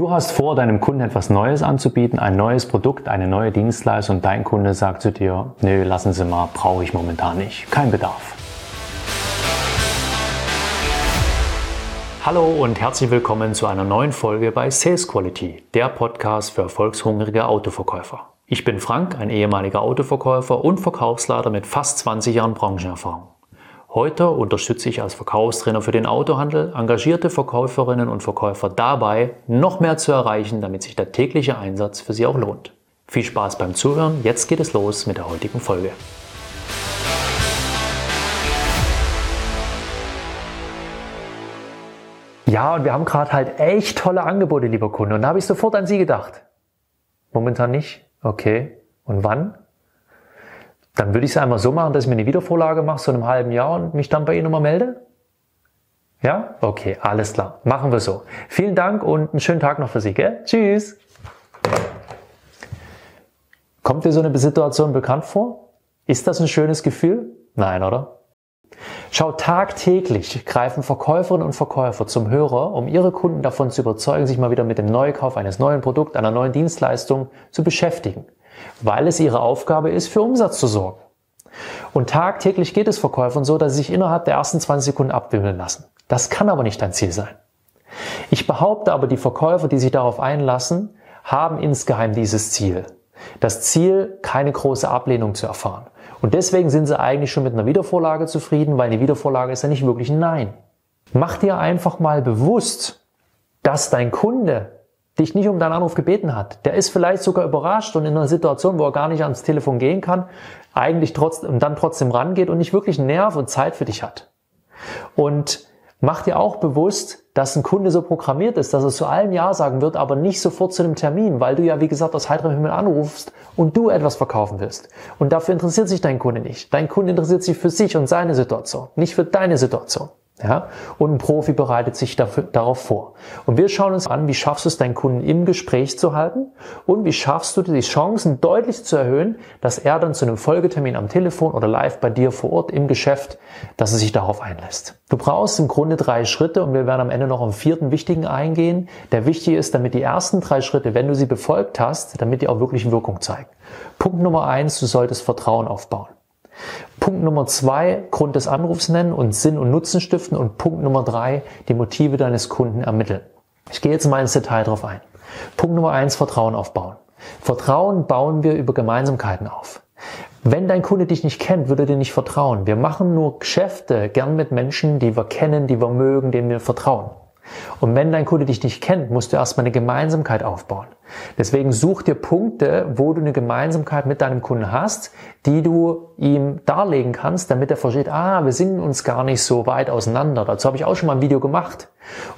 Du hast vor, deinem Kunden etwas Neues anzubieten, ein neues Produkt, eine neue Dienstleistung und dein Kunde sagt zu dir, nö, lassen Sie mal, brauche ich momentan nicht, kein Bedarf. Hallo und herzlich willkommen zu einer neuen Folge bei Sales Quality, der Podcast für erfolgshungrige Autoverkäufer. Ich bin Frank, ein ehemaliger Autoverkäufer und Verkaufsleiter mit fast 20 Jahren Branchenerfahrung. Heute unterstütze ich als Verkaufstrainer für den Autohandel engagierte Verkäuferinnen und Verkäufer dabei, noch mehr zu erreichen, damit sich der tägliche Einsatz für sie auch lohnt. Viel Spaß beim Zuhören. Jetzt geht es los mit der heutigen Folge. Ja, und wir haben gerade halt echt tolle Angebote, lieber Kunde. Und da habe ich sofort an Sie gedacht. Momentan nicht? Okay. Und wann? Dann würde ich es einmal so machen, dass ich mir eine Wiedervorlage mache, so in einem halben Jahr und mich dann bei Ihnen nochmal melde. Ja? Okay, alles klar. Machen wir so. Vielen Dank und einen schönen Tag noch für Sie. Gell? Tschüss. Kommt dir so eine Situation bekannt vor? Ist das ein schönes Gefühl? Nein, oder? Schau, tagtäglich greifen Verkäuferinnen und Verkäufer zum Hörer, um ihre Kunden davon zu überzeugen, sich mal wieder mit dem Neukauf eines neuen Produkts, einer neuen Dienstleistung zu beschäftigen weil es ihre Aufgabe ist, für Umsatz zu sorgen. Und tagtäglich geht es Verkäufern so, dass sie sich innerhalb der ersten 20 Sekunden abwimmeln lassen. Das kann aber nicht dein Ziel sein. Ich behaupte aber, die Verkäufer, die sich darauf einlassen, haben insgeheim dieses Ziel. Das Ziel, keine große Ablehnung zu erfahren. Und deswegen sind sie eigentlich schon mit einer Wiedervorlage zufrieden, weil eine Wiedervorlage ist ja nicht wirklich ein Nein. Mach dir einfach mal bewusst, dass dein Kunde dich nicht um deinen Anruf gebeten hat. Der ist vielleicht sogar überrascht und in einer Situation, wo er gar nicht ans Telefon gehen kann, eigentlich trotzdem, dann trotzdem rangeht und nicht wirklich Nerv und Zeit für dich hat. Und mach dir auch bewusst, dass ein Kunde so programmiert ist, dass er zu allem Ja sagen wird, aber nicht sofort zu einem Termin, weil du ja, wie gesagt, aus heiterem Himmel anrufst und du etwas verkaufen willst. Und dafür interessiert sich dein Kunde nicht. Dein Kunde interessiert sich für sich und seine Situation, nicht für deine Situation. Ja? Und ein Profi bereitet sich dafür, darauf vor. Und wir schauen uns an, wie schaffst du es, deinen Kunden im Gespräch zu halten und wie schaffst du die Chancen deutlich zu erhöhen, dass er dann zu einem Folgetermin am Telefon oder live bei dir vor Ort im Geschäft, dass er sich darauf einlässt. Du brauchst im Grunde drei Schritte und wir werden am Ende noch am vierten wichtigen eingehen, der wichtig ist, damit die ersten drei Schritte, wenn du sie befolgt hast, damit die auch wirklich Wirkung zeigen. Punkt Nummer eins, du solltest Vertrauen aufbauen. Punkt Nummer zwei, Grund des Anrufs nennen und Sinn und Nutzen stiften. Und Punkt Nummer drei, die Motive deines Kunden ermitteln. Ich gehe jetzt mal ins Detail drauf ein. Punkt Nummer eins, Vertrauen aufbauen. Vertrauen bauen wir über Gemeinsamkeiten auf. Wenn dein Kunde dich nicht kennt, würde dir nicht vertrauen. Wir machen nur Geschäfte gern mit Menschen, die wir kennen, die wir mögen, denen wir vertrauen. Und wenn dein Kunde dich nicht kennt, musst du erstmal eine Gemeinsamkeit aufbauen. Deswegen such dir Punkte, wo du eine Gemeinsamkeit mit deinem Kunden hast, die du ihm darlegen kannst, damit er versteht, ah, wir sind uns gar nicht so weit auseinander. Dazu habe ich auch schon mal ein Video gemacht.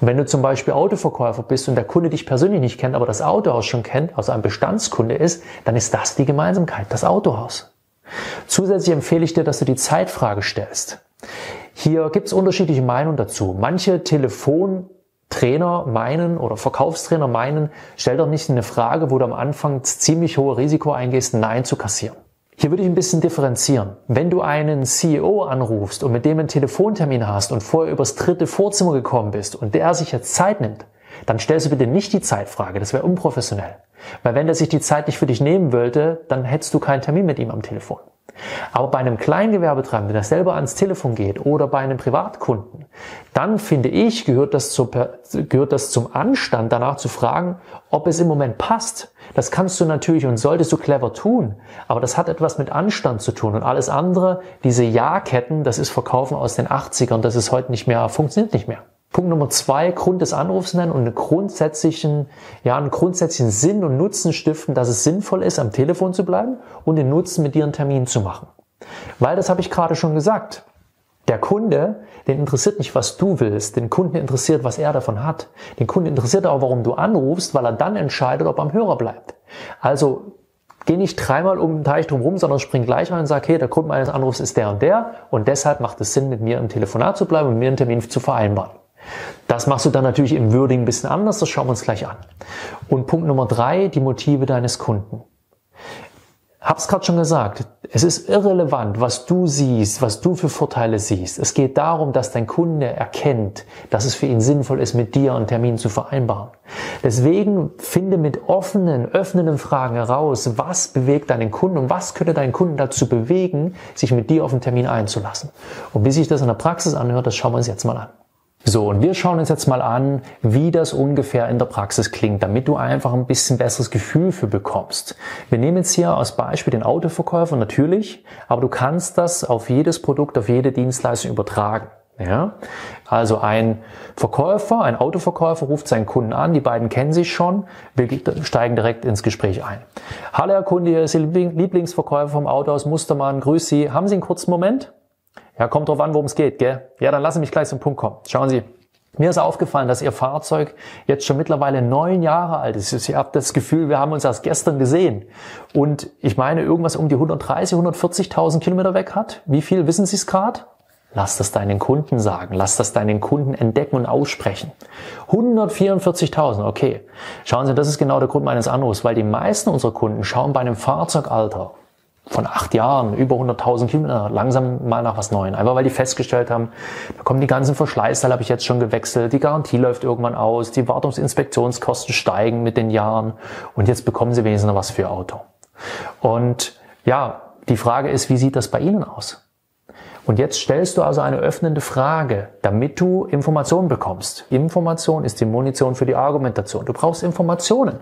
Und wenn du zum Beispiel Autoverkäufer bist und der Kunde dich persönlich nicht kennt, aber das Autohaus schon kennt, also ein Bestandskunde ist, dann ist das die Gemeinsamkeit, das Autohaus. Zusätzlich empfehle ich dir, dass du die Zeitfrage stellst. Hier gibt es unterschiedliche Meinungen dazu. Manche Telefon Trainer meinen oder Verkaufstrainer meinen, stell doch nicht eine Frage, wo du am Anfang ziemlich hohe Risiko eingehst, Nein zu kassieren. Hier würde ich ein bisschen differenzieren. Wenn du einen CEO anrufst und mit dem einen Telefontermin hast und vorher übers dritte Vorzimmer gekommen bist und der sich jetzt Zeit nimmt, dann stellst du bitte nicht die Zeitfrage, das wäre unprofessionell. Weil wenn der sich die Zeit nicht für dich nehmen wollte, dann hättest du keinen Termin mit ihm am Telefon. Aber bei einem Kleingewerbetreibenden, der selber ans Telefon geht oder bei einem Privatkunden, dann finde ich, gehört das, zu, gehört das zum Anstand, danach zu fragen, ob es im Moment passt. Das kannst du natürlich und solltest du clever tun, aber das hat etwas mit Anstand zu tun und alles andere, diese Ja-Ketten, das ist Verkaufen aus den 80ern, das ist heute nicht mehr, funktioniert nicht mehr. Punkt Nummer zwei, Grund des Anrufs nennen und einen grundsätzlichen, ja, einen grundsätzlichen Sinn und Nutzen stiften, dass es sinnvoll ist, am Telefon zu bleiben und den Nutzen mit dir einen Termin zu machen. Weil das habe ich gerade schon gesagt. Der Kunde, den interessiert nicht, was du willst. Den Kunden interessiert, was er davon hat. Den Kunden interessiert auch, warum du anrufst, weil er dann entscheidet, ob er am Hörer bleibt. Also geh nicht dreimal um den Teich drum rum, sondern spring gleich rein und sag, hey, der Grund meines Anrufs ist der und der und deshalb macht es Sinn, mit mir im Telefonat zu bleiben und mir einen Termin zu vereinbaren. Das machst du dann natürlich im Würdigen ein bisschen anders, das schauen wir uns gleich an. Und Punkt Nummer drei, die Motive deines Kunden. Hab's gerade schon gesagt, es ist irrelevant, was du siehst, was du für Vorteile siehst. Es geht darum, dass dein Kunde erkennt, dass es für ihn sinnvoll ist, mit dir einen Termin zu vereinbaren. Deswegen finde mit offenen, öffnenden Fragen heraus, was bewegt deinen Kunden und was könnte deinen Kunden dazu bewegen, sich mit dir auf einen Termin einzulassen. Und wie sich das in der Praxis anhört, das schauen wir uns jetzt mal an. So, und wir schauen uns jetzt mal an, wie das ungefähr in der Praxis klingt, damit du einfach ein bisschen besseres Gefühl für bekommst. Wir nehmen jetzt hier als Beispiel den Autoverkäufer natürlich, aber du kannst das auf jedes Produkt, auf jede Dienstleistung übertragen. Ja? Also ein Verkäufer, ein Autoverkäufer ruft seinen Kunden an, die beiden kennen sich schon, wir steigen direkt ins Gespräch ein. Hallo Herr Kunde, hier ist Ihr Lieblingsverkäufer vom Auto aus Mustermann, grüß Sie. Haben Sie einen kurzen Moment? Ja, kommt drauf an, worum es geht, gell? Ja, dann lassen mich gleich zum Punkt kommen. Schauen Sie, mir ist aufgefallen, dass Ihr Fahrzeug jetzt schon mittlerweile neun Jahre alt ist. Ich habe das Gefühl, wir haben uns erst gestern gesehen. Und ich meine, irgendwas um die 130, 140.000 Kilometer weg hat. Wie viel wissen Sie es gerade? Lass das deinen Kunden sagen. Lass das deinen Kunden entdecken und aussprechen. 144.000, okay. Schauen Sie, das ist genau der Grund meines Anrufs, weil die meisten unserer Kunden schauen bei einem Fahrzeugalter von acht Jahren, über 100.000 Kilometer, langsam mal nach was Neuem. Einfach weil die festgestellt haben, da kommen die ganzen Verschleißteile, habe ich jetzt schon gewechselt, die Garantie läuft irgendwann aus, die Wartungsinspektionskosten steigen mit den Jahren und jetzt bekommen sie wenigstens noch was für ihr Auto. Und ja, die Frage ist, wie sieht das bei Ihnen aus? Und jetzt stellst du also eine öffnende Frage, damit du Informationen bekommst. Information ist die Munition für die Argumentation. Du brauchst Informationen.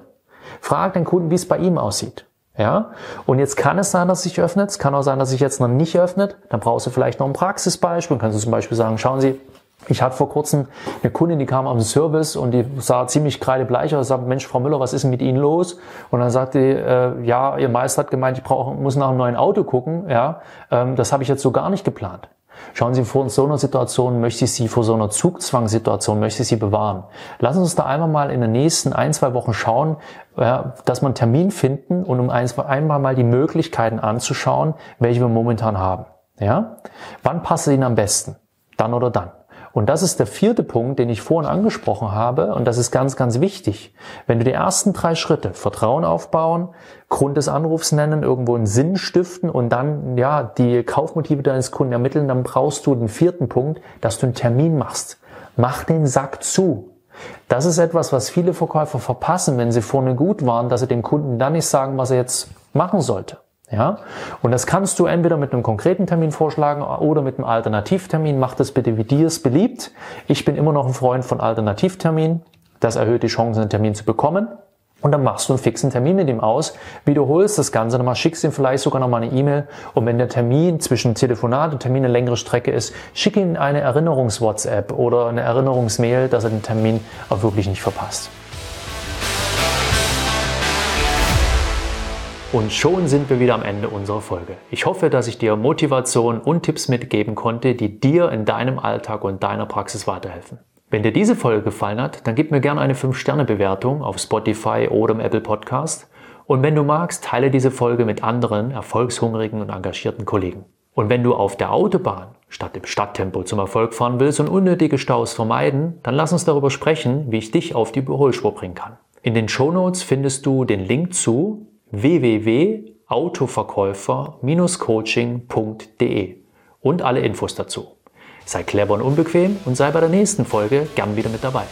Frag den Kunden, wie es bei ihm aussieht. Ja? Und jetzt kann es sein, dass sich öffnet. Es kann auch sein, dass sich jetzt noch nicht öffnet. Dann brauchst du vielleicht noch ein Praxisbeispiel. Dann kannst du zum Beispiel sagen, schauen Sie, ich hatte vor kurzem eine Kundin, die kam am Service und die sah ziemlich kreidebleich aus. Ich sagte, Mensch, Frau Müller, was ist denn mit Ihnen los? Und dann sagte die, äh, ja, Ihr Meister hat gemeint, ich brauche, muss nach einem neuen Auto gucken. Ja, ähm, das habe ich jetzt so gar nicht geplant. Schauen Sie, vor so einer Situation möchte ich Sie, vor so einer Zugzwangssituation möchte ich Sie bewahren. Lassen Sie uns da einmal mal in den nächsten ein, zwei Wochen schauen, dass wir einen Termin finden und um einmal mal die Möglichkeiten anzuschauen, welche wir momentan haben. Ja? Wann passt es Ihnen am besten? Dann oder dann? Und das ist der vierte Punkt, den ich vorhin angesprochen habe. Und das ist ganz, ganz wichtig. Wenn du die ersten drei Schritte, Vertrauen aufbauen, Grund des Anrufs nennen, irgendwo einen Sinn stiften und dann, ja, die Kaufmotive deines Kunden ermitteln, dann brauchst du den vierten Punkt, dass du einen Termin machst. Mach den Sack zu. Das ist etwas, was viele Verkäufer verpassen, wenn sie vorne gut waren, dass sie dem Kunden dann nicht sagen, was er jetzt machen sollte. Ja? Und das kannst du entweder mit einem konkreten Termin vorschlagen oder mit einem Alternativtermin. Mach das bitte, wie dir es beliebt. Ich bin immer noch ein Freund von Alternativtermin. Das erhöht die Chance, einen Termin zu bekommen. Und dann machst du einen fixen Termin mit ihm aus, wiederholst das Ganze nochmal, schickst ihm vielleicht sogar nochmal eine E-Mail und wenn der Termin zwischen Telefonat und Termin eine längere Strecke ist, schick ihm eine Erinnerungs-WhatsApp oder eine Erinnerungsmail, dass er den Termin auch wirklich nicht verpasst. Und schon sind wir wieder am Ende unserer Folge. Ich hoffe, dass ich dir Motivation und Tipps mitgeben konnte, die dir in deinem Alltag und deiner Praxis weiterhelfen. Wenn dir diese Folge gefallen hat, dann gib mir gerne eine 5-Sterne-Bewertung auf Spotify oder im Apple Podcast. Und wenn du magst, teile diese Folge mit anderen erfolgshungrigen und engagierten Kollegen. Und wenn du auf der Autobahn statt im Stadttempo zum Erfolg fahren willst und unnötige Staus vermeiden, dann lass uns darüber sprechen, wie ich dich auf die Überholspur bringen kann. In den Shownotes findest du den Link zu www.autoverkäufer-coaching.de und alle Infos dazu. Sei clever und unbequem und sei bei der nächsten Folge gern wieder mit dabei.